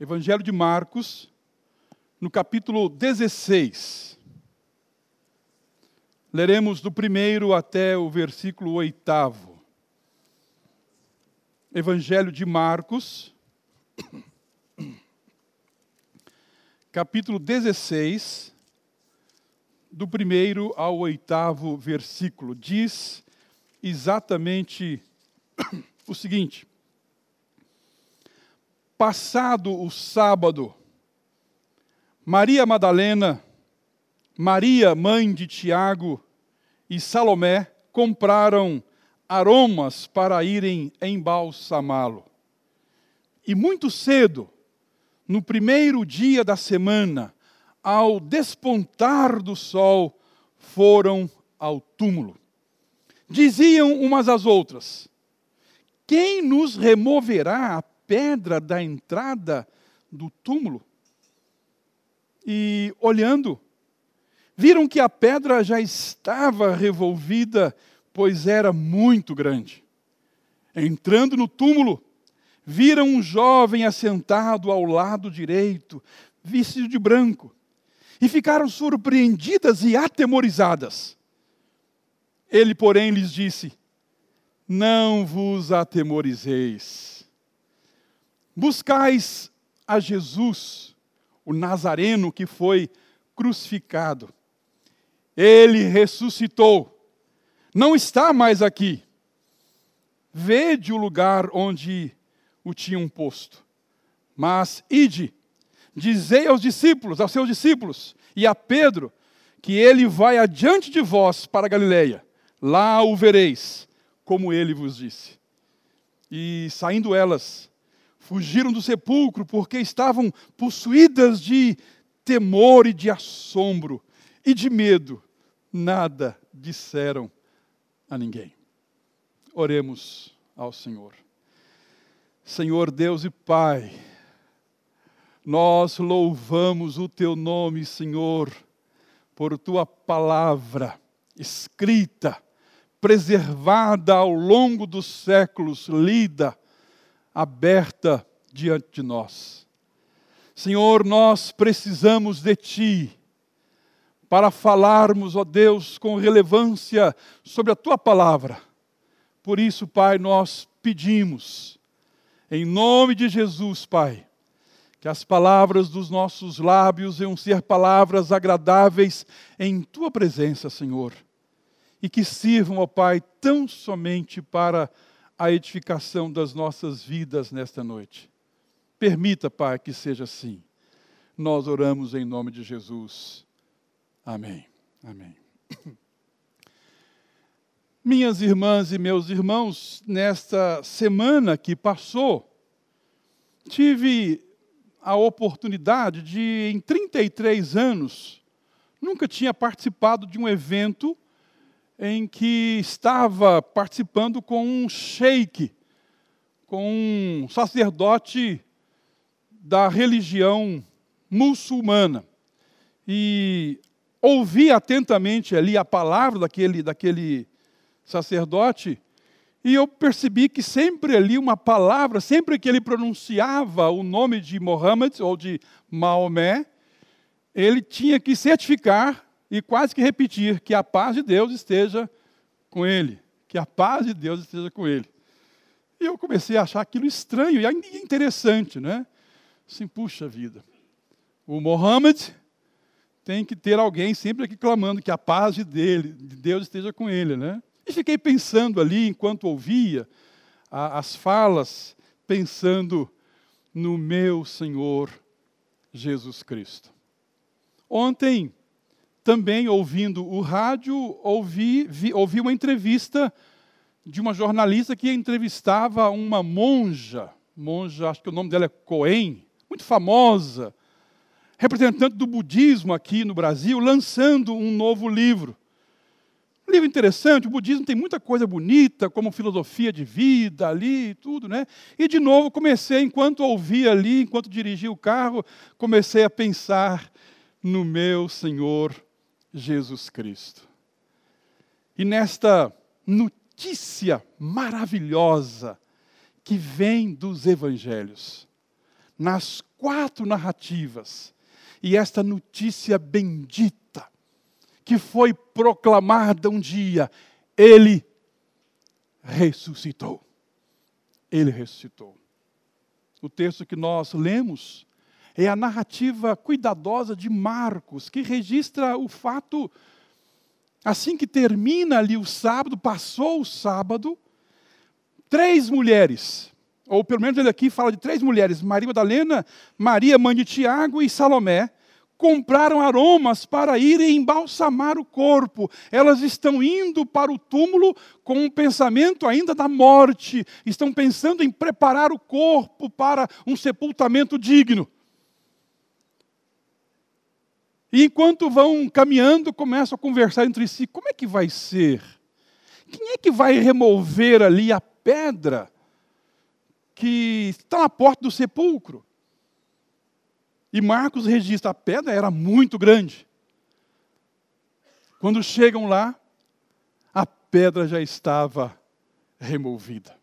Evangelho de Marcos, no capítulo 16. Leremos do primeiro até o versículo oitavo. Evangelho de Marcos, capítulo 16, do primeiro ao oitavo versículo. Diz exatamente o seguinte: Passado o sábado, Maria Madalena, Maria, mãe de Tiago e Salomé compraram aromas para irem embalsamá-lo. E muito cedo, no primeiro dia da semana, ao despontar do sol, foram ao túmulo. Diziam umas às outras: Quem nos removerá a pedra da entrada do túmulo? E olhando, viram que a pedra já estava revolvida, pois era muito grande. Entrando no túmulo, viram um jovem assentado ao lado direito, vestido de branco, e ficaram surpreendidas e atemorizadas. Ele, porém, lhes disse: Não vos atemorizeis. Buscais a Jesus, o Nazareno que foi crucificado. Ele ressuscitou. Não está mais aqui. Vede o lugar onde o tinham posto. Mas ide, dizei aos discípulos, aos seus discípulos e a Pedro, que ele vai adiante de vós para Galiléia Lá o vereis, como ele vos disse. E saindo elas, fugiram do sepulcro, porque estavam possuídas de temor e de assombro e de medo. Nada disseram a ninguém. Oremos ao Senhor. Senhor Deus e Pai, nós louvamos o teu nome, Senhor, por tua palavra escrita preservada ao longo dos séculos, lida, aberta diante de nós. Senhor, nós precisamos de Ti para falarmos, ó Deus, com relevância sobre a Tua palavra. Por isso, Pai, nós pedimos, em nome de Jesus, Pai, que as palavras dos nossos lábios venham ser palavras agradáveis em Tua presença, Senhor e que sirvam, ó Pai, tão somente para a edificação das nossas vidas nesta noite. Permita, Pai, que seja assim. Nós oramos em nome de Jesus. Amém. Amém. Minhas irmãs e meus irmãos, nesta semana que passou, tive a oportunidade de, em 33 anos, nunca tinha participado de um evento em que estava participando com um sheik, com um sacerdote da religião muçulmana. E ouvi atentamente ali a palavra daquele, daquele sacerdote, e eu percebi que sempre ali uma palavra, sempre que ele pronunciava o nome de Mohammed ou de Maomé, ele tinha que certificar e quase que repetir que a paz de Deus esteja com ele, que a paz de Deus esteja com ele. E eu comecei a achar aquilo estranho e interessante, né? Assim, puxa vida. O Mohammed tem que ter alguém sempre aqui clamando que a paz de, dele, de Deus esteja com ele, né? E fiquei pensando ali, enquanto ouvia a, as falas, pensando no meu Senhor Jesus Cristo. Ontem, também ouvindo o rádio, ouvi, vi, ouvi uma entrevista de uma jornalista que entrevistava uma monja, monja, acho que o nome dela é Cohen, muito famosa, representante do budismo aqui no Brasil, lançando um novo livro. Livro interessante, o budismo tem muita coisa bonita, como filosofia de vida ali e tudo, né? E de novo comecei, enquanto ouvia ali, enquanto dirigia o carro, comecei a pensar no meu Senhor Jesus Cristo. E nesta notícia maravilhosa que vem dos evangelhos, nas quatro narrativas. E esta notícia bendita, que foi proclamada um dia, ele ressuscitou. Ele ressuscitou. O texto que nós lemos é a narrativa cuidadosa de Marcos, que registra o fato, assim que termina ali o sábado, passou o sábado, três mulheres, ou pelo menos ele aqui fala de três mulheres, Maria Madalena, Maria, mãe de Tiago e Salomé, compraram aromas para irem embalsamar o corpo. Elas estão indo para o túmulo com um pensamento ainda da morte, estão pensando em preparar o corpo para um sepultamento digno. E enquanto vão caminhando, começam a conversar entre si: como é que vai ser? Quem é que vai remover ali a pedra que está na porta do sepulcro? E Marcos registra: a pedra era muito grande. Quando chegam lá, a pedra já estava removida.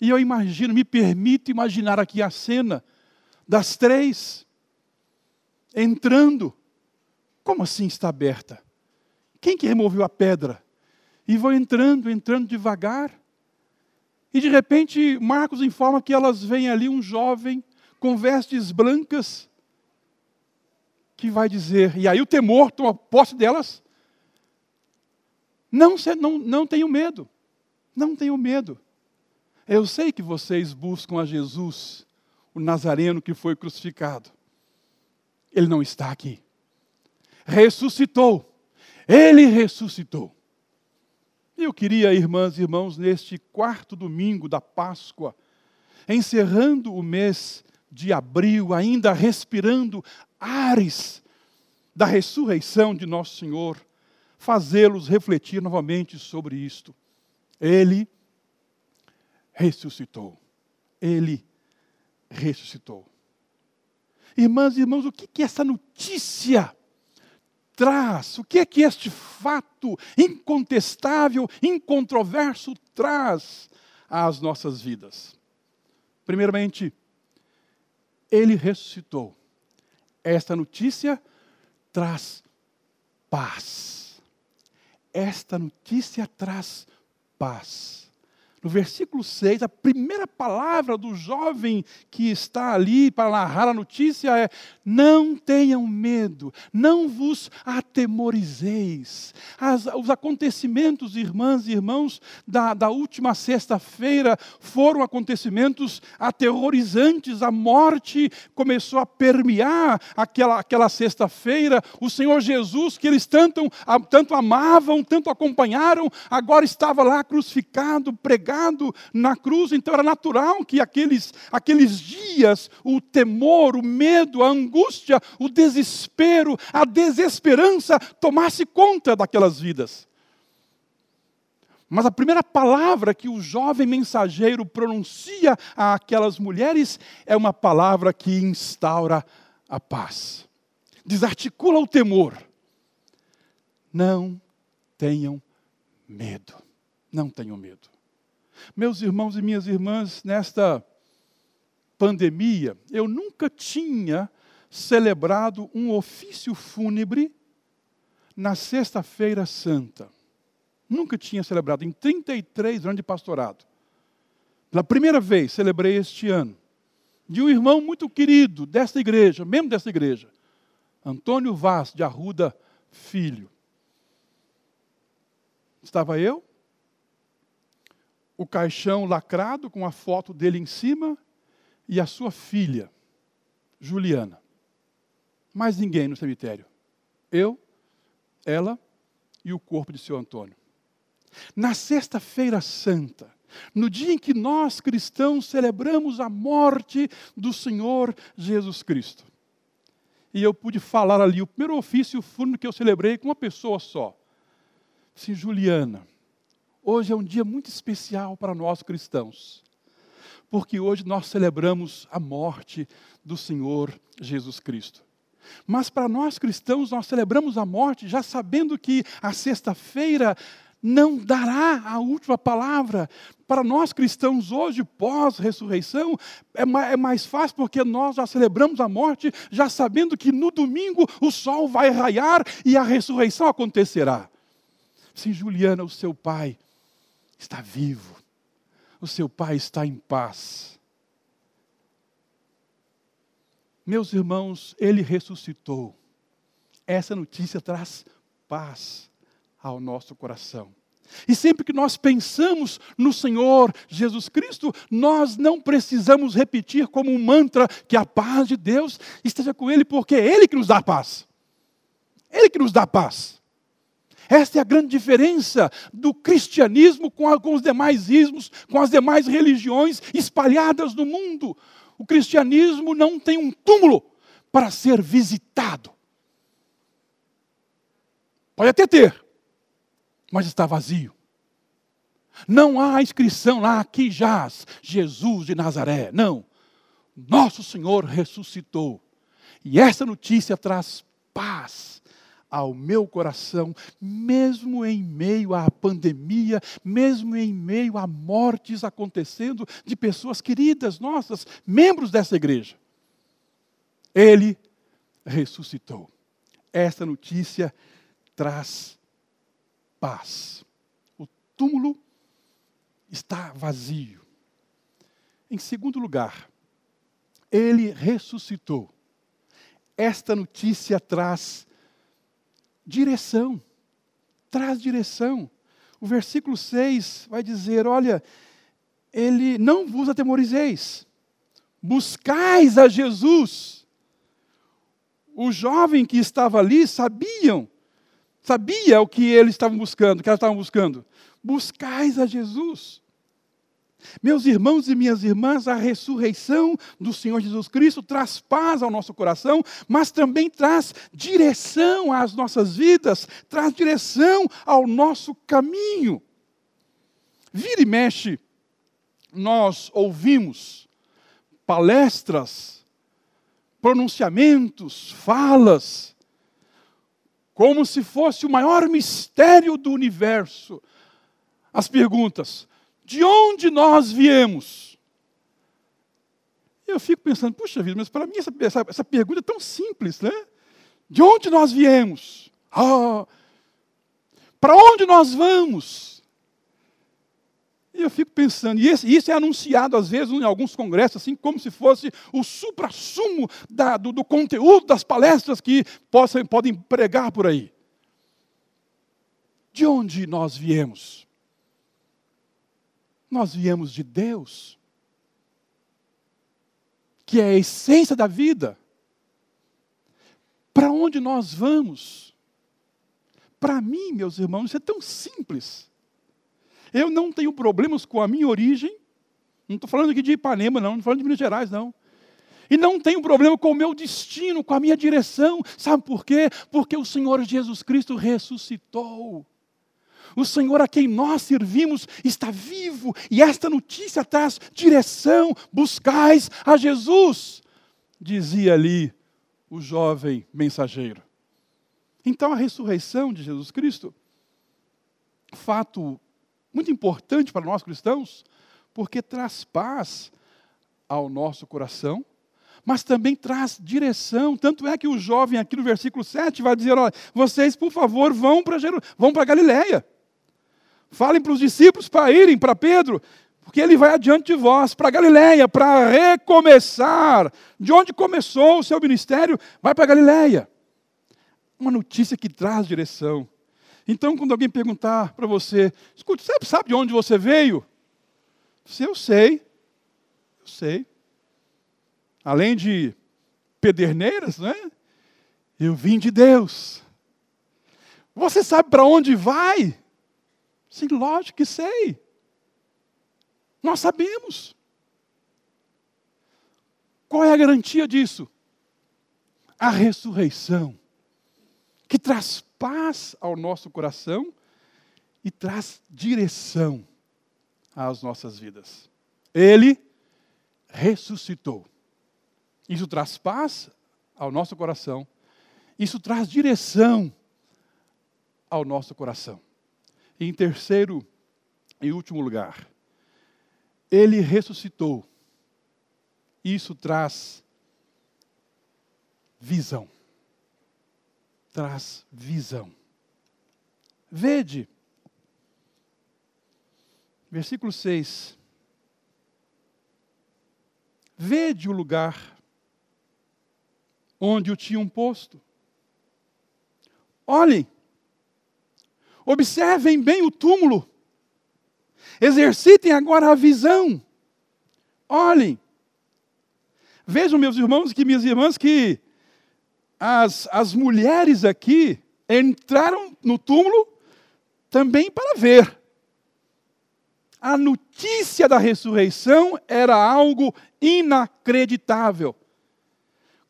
E eu imagino, me permito imaginar aqui a cena das três entrando. Como assim está aberta? Quem que removeu a pedra? E vão entrando, entrando devagar. E de repente, Marcos informa que elas veem ali um jovem com vestes brancas, que vai dizer, e aí o temor toma posse delas. Não, não, não tenho medo, não tenho medo. Eu sei que vocês buscam a Jesus, o Nazareno que foi crucificado. Ele não está aqui. Ressuscitou. Ele ressuscitou. Eu queria, irmãs e irmãos, neste quarto domingo da Páscoa, encerrando o mês de abril, ainda respirando ares da ressurreição de nosso Senhor, fazê-los refletir novamente sobre isto. Ele ressuscitou. Ele ressuscitou. Irmãs e irmãos, o que, que essa notícia traz? O que é que este fato incontestável, incontroverso traz às nossas vidas? Primeiramente, ele ressuscitou. Esta notícia traz paz. Esta notícia traz paz. No versículo 6, a primeira palavra do jovem que está ali para narrar a notícia é: Não tenham medo, não vos atemorizeis. As, os acontecimentos, irmãs e irmãos, da, da última sexta-feira foram acontecimentos aterrorizantes. A morte começou a permear aquela, aquela sexta-feira. O Senhor Jesus, que eles tanto, tanto amavam, tanto acompanharam, agora estava lá crucificado, pregado na cruz, então era natural que aqueles, aqueles dias, o temor, o medo, a angústia, o desespero, a desesperança tomasse conta daquelas vidas. Mas a primeira palavra que o jovem mensageiro pronuncia a aquelas mulheres é uma palavra que instaura a paz, desarticula o temor. Não tenham medo, não tenham medo. Meus irmãos e minhas irmãs, nesta pandemia, eu nunca tinha celebrado um ofício fúnebre na Sexta-feira Santa. Nunca tinha celebrado, em 33 anos de pastorado. Pela primeira vez, celebrei este ano, de um irmão muito querido desta igreja, membro desta igreja, Antônio Vaz de Arruda Filho. Estava eu, o caixão lacrado com a foto dele em cima e a sua filha, Juliana. Mais ninguém no cemitério. Eu, ela e o corpo de seu Antônio. Na Sexta-feira Santa, no dia em que nós cristãos celebramos a morte do Senhor Jesus Cristo. E eu pude falar ali, o primeiro ofício fúnebre que eu celebrei com uma pessoa só. Sim, Juliana, Hoje é um dia muito especial para nós cristãos, porque hoje nós celebramos a morte do Senhor Jesus Cristo. Mas para nós cristãos, nós celebramos a morte já sabendo que a sexta-feira não dará a última palavra. Para nós cristãos hoje, pós-ressurreição, é, é mais fácil porque nós já celebramos a morte, já sabendo que no domingo o sol vai raiar e a ressurreição acontecerá. Sim, Juliana, o seu pai está vivo, o seu pai está em paz. Meus irmãos, ele ressuscitou. Essa notícia traz paz ao nosso coração. E sempre que nós pensamos no Senhor Jesus Cristo, nós não precisamos repetir como um mantra que a paz de Deus esteja com Ele, porque é Ele que nos dá paz. Ele que nos dá paz. Esta é a grande diferença do cristianismo com, a, com os demais ismos, com as demais religiões espalhadas no mundo. O cristianismo não tem um túmulo para ser visitado. Pode até ter, mas está vazio. Não há inscrição lá, aqui jaz Jesus de Nazaré. Não. Nosso Senhor ressuscitou. E essa notícia traz paz ao meu coração, mesmo em meio à pandemia, mesmo em meio a mortes acontecendo de pessoas queridas nossas, membros dessa igreja. Ele ressuscitou. Esta notícia traz paz. O túmulo está vazio. Em segundo lugar, ele ressuscitou. Esta notícia traz direção. Traz direção. O versículo 6 vai dizer: Olha, ele não vos atemorizeis, buscais a Jesus. O jovem que estava ali sabiam sabia o que eles estavam buscando, o que elas estavam buscando. Buscais a Jesus. Meus irmãos e minhas irmãs, a ressurreição do Senhor Jesus Cristo traz paz ao nosso coração, mas também traz direção às nossas vidas, traz direção ao nosso caminho. Vira e mexe, nós ouvimos palestras, pronunciamentos, falas, como se fosse o maior mistério do universo. As perguntas: de onde nós viemos? Eu fico pensando, puxa vida, mas para mim essa, essa, essa, pergunta é tão simples, né? De onde nós viemos? Ah, para onde nós vamos? E eu fico pensando, e isso é anunciado às vezes em alguns congressos, assim como se fosse o supra-sumo do, do, conteúdo das palestras que possam, podem pregar por aí. De onde nós viemos? Nós viemos de Deus, que é a essência da vida. Para onde nós vamos? Para mim, meus irmãos, isso é tão simples. Eu não tenho problemas com a minha origem. Não estou falando aqui de Ipanema, não. Não estou falando de Minas Gerais, não. E não tenho problema com o meu destino, com a minha direção. Sabe por quê? Porque o Senhor Jesus Cristo ressuscitou. O Senhor a quem nós servimos está vivo. E esta notícia traz direção. Buscais a Jesus, dizia ali o jovem mensageiro. Então a ressurreição de Jesus Cristo, fato muito importante para nós cristãos, porque traz paz ao nosso coração, mas também traz direção. Tanto é que o jovem aqui no versículo 7 vai dizer: olha, vocês, por favor, vão para Jeru vão para Galiléia. Falem para os discípulos para irem para Pedro, porque ele vai adiante de vós, para Galiléia, para recomeçar. De onde começou o seu ministério, vai para Galiléia. Uma notícia que traz direção. Então, quando alguém perguntar para você, escute, você sabe de onde você veio? Se eu sei, eu sei. Além de pederneiras, né? Eu vim de Deus. Você sabe para onde vai? Sim, lógico que sei. Nós sabemos. Qual é a garantia disso? A ressurreição, que traz paz ao nosso coração e traz direção às nossas vidas. Ele ressuscitou. Isso traz paz ao nosso coração. Isso traz direção ao nosso coração. Em terceiro e último lugar, ele ressuscitou. Isso traz visão. Traz visão. Vede, versículo 6. Vede o lugar onde o tinham posto. Olhem, observem bem o túmulo. Exercitem agora a visão. Olhem. Vejam, meus irmãos e minhas irmãs, que as, as mulheres aqui entraram no túmulo também para ver. A notícia da ressurreição era algo inacreditável.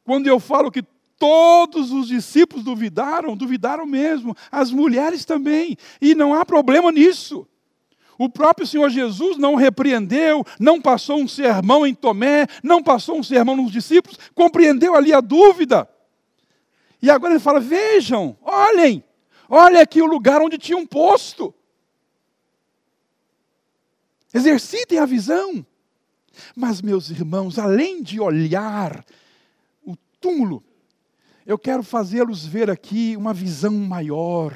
Quando eu falo que todos os discípulos duvidaram, duvidaram mesmo, as mulheres também, e não há problema nisso. O próprio Senhor Jesus não repreendeu, não passou um sermão em Tomé, não passou um sermão nos discípulos, compreendeu ali a dúvida. E agora ele fala: vejam, olhem, olha aqui o lugar onde tinha um posto. Exercitem a visão. Mas, meus irmãos, além de olhar o túmulo, eu quero fazê-los ver aqui uma visão maior.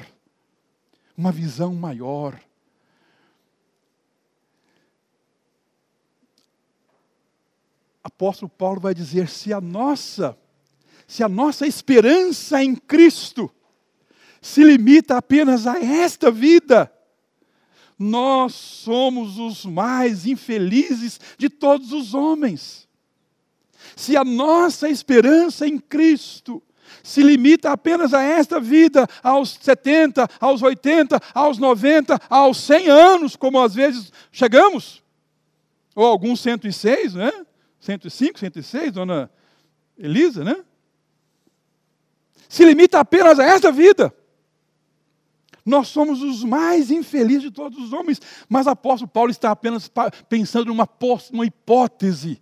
Uma visão maior. Apóstolo Paulo vai dizer: se a nossa, se a nossa esperança em Cristo se limita apenas a esta vida, nós somos os mais infelizes de todos os homens. Se a nossa esperança em Cristo se limita apenas a esta vida, aos 70, aos 80, aos 90, aos 100 anos, como às vezes chegamos, ou alguns 106, né? 105, 106, dona Elisa, né? Se limita apenas a esta vida. Nós somos os mais infelizes de todos os homens, mas o apóstolo Paulo está apenas pensando numa, hipótese.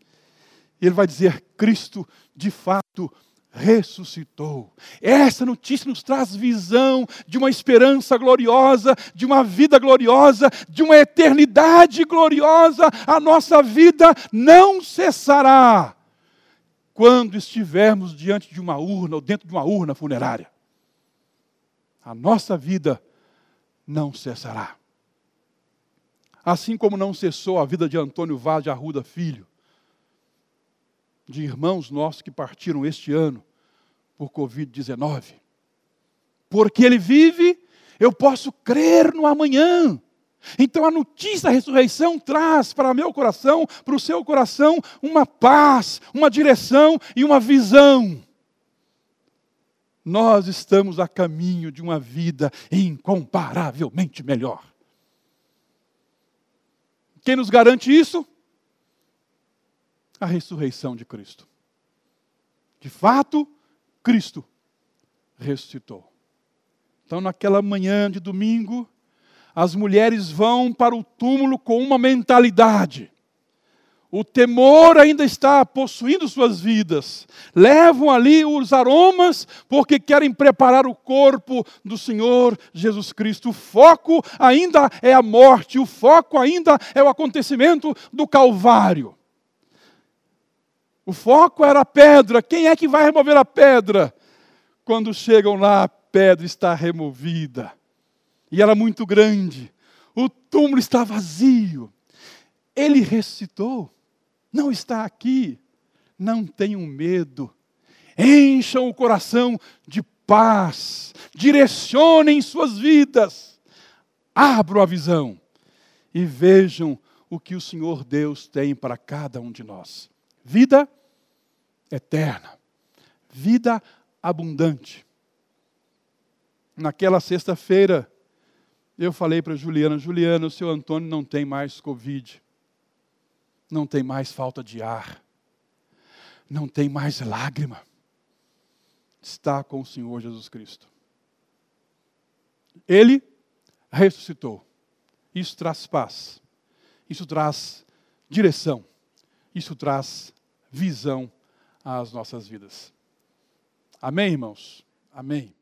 Ele vai dizer: Cristo de fato ressuscitou. Essa notícia nos traz visão de uma esperança gloriosa, de uma vida gloriosa, de uma eternidade gloriosa. A nossa vida não cessará quando estivermos diante de uma urna ou dentro de uma urna funerária. A nossa vida não cessará. Assim como não cessou a vida de Antônio Vaz de Arruda Filho, de irmãos nossos que partiram este ano por Covid-19. Porque ele vive, eu posso crer no amanhã. Então a notícia da ressurreição traz para meu coração, para o seu coração, uma paz, uma direção e uma visão. Nós estamos a caminho de uma vida incomparavelmente melhor. Quem nos garante isso? A ressurreição de Cristo. De fato, Cristo ressuscitou. Então, naquela manhã de domingo, as mulheres vão para o túmulo com uma mentalidade. O temor ainda está possuindo suas vidas. Levam ali os aromas porque querem preparar o corpo do Senhor Jesus Cristo. O foco ainda é a morte, o foco ainda é o acontecimento do Calvário. O foco era a pedra. Quem é que vai remover a pedra? Quando chegam lá, a pedra está removida. E era muito grande. O túmulo está vazio. Ele ressuscitou. Não está aqui. Não tenham medo. Encham o coração de paz. Direcionem suas vidas. Abram a visão e vejam o que o Senhor Deus tem para cada um de nós. Vida eterna, vida abundante. Naquela sexta-feira, eu falei para Juliana: Juliana, o seu Antônio não tem mais Covid, não tem mais falta de ar, não tem mais lágrima. Está com o Senhor Jesus Cristo. Ele ressuscitou. Isso traz paz, isso traz direção, isso traz visão às nossas vidas. Amém, irmãos? Amém.